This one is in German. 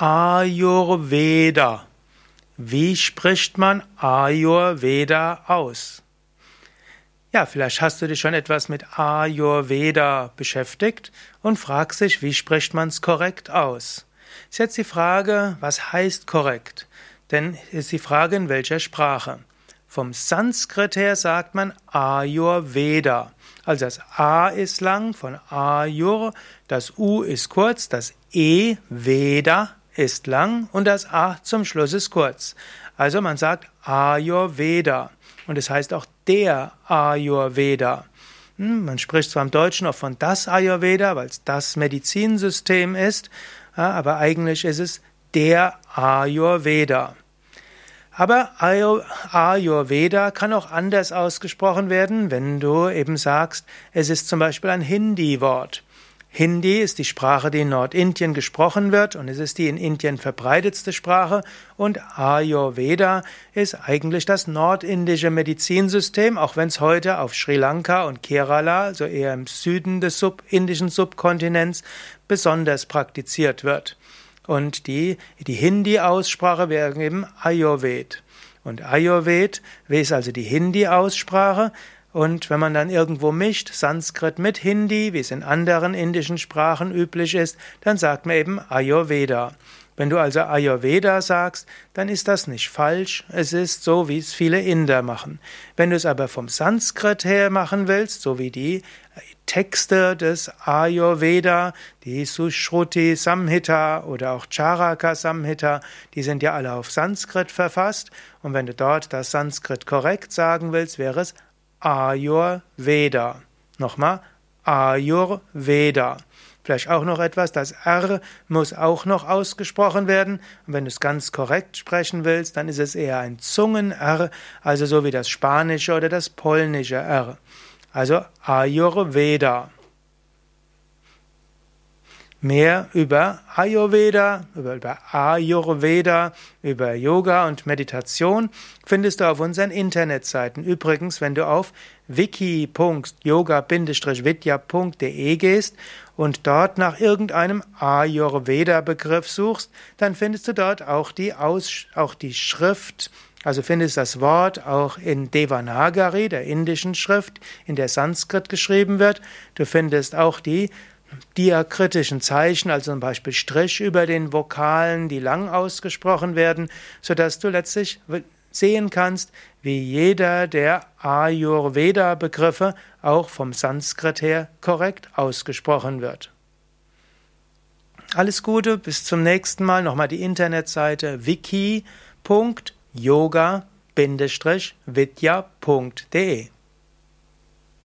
Ayurveda. Wie spricht man Ayurveda aus? Ja, vielleicht hast du dich schon etwas mit Ayurveda beschäftigt und fragst dich, wie spricht man es korrekt aus? Ist jetzt die Frage, was heißt korrekt? Denn ist die Frage, in welcher Sprache? Vom Sanskrit her sagt man Ayurveda. Also das A ist lang von Ayur, das U ist kurz, das E Veda ist lang und das A zum Schluss ist kurz. Also man sagt Ayurveda und es heißt auch der Ayurveda. Hm, man spricht zwar im Deutschen auch von das Ayurveda, weil es das Medizinsystem ist, aber eigentlich ist es der Ayurveda. Aber Ayurveda kann auch anders ausgesprochen werden, wenn du eben sagst, es ist zum Beispiel ein Hindi-Wort. Hindi ist die Sprache, die in Nordindien gesprochen wird und es ist die in Indien verbreitetste Sprache und Ayurveda ist eigentlich das nordindische Medizinsystem, auch wenn es heute auf Sri Lanka und Kerala, also eher im Süden des sub indischen Subkontinents, besonders praktiziert wird. Und die, die Hindi-Aussprache wäre eben Ayurved. Und Ayurved ist also die Hindi-Aussprache und wenn man dann irgendwo mischt, Sanskrit mit Hindi, wie es in anderen indischen Sprachen üblich ist, dann sagt man eben Ayurveda. Wenn du also Ayurveda sagst, dann ist das nicht falsch, es ist so, wie es viele Inder machen. Wenn du es aber vom Sanskrit her machen willst, so wie die Texte des Ayurveda, die Sushruti Samhita oder auch Charaka Samhita, die sind ja alle auf Sanskrit verfasst. Und wenn du dort das Sanskrit korrekt sagen willst, wäre es Ayurveda. Nochmal, Ayurveda. Vielleicht auch noch etwas, das R muss auch noch ausgesprochen werden. Und wenn du es ganz korrekt sprechen willst, dann ist es eher ein Zungen-R, also so wie das spanische oder das polnische R. Also Ayurveda. Mehr über Ayurveda, über, Ayurveda, über Yoga und Meditation findest du auf unseren Internetseiten. Übrigens, wenn du auf wiki.yoga-vidya.de gehst und dort nach irgendeinem Ayurveda-Begriff suchst, dann findest du dort auch die, Aus auch die Schrift, also findest das Wort auch in Devanagari, der indischen Schrift, in der Sanskrit geschrieben wird. Du findest auch die diakritischen Zeichen, also zum Beispiel Strich über den Vokalen, die lang ausgesprochen werden, sodass du letztlich sehen kannst, wie jeder der Ayurveda-Begriffe auch vom Sanskrit her korrekt ausgesprochen wird. Alles Gute, bis zum nächsten Mal. Nochmal die Internetseite wiki.yoga-vidya.de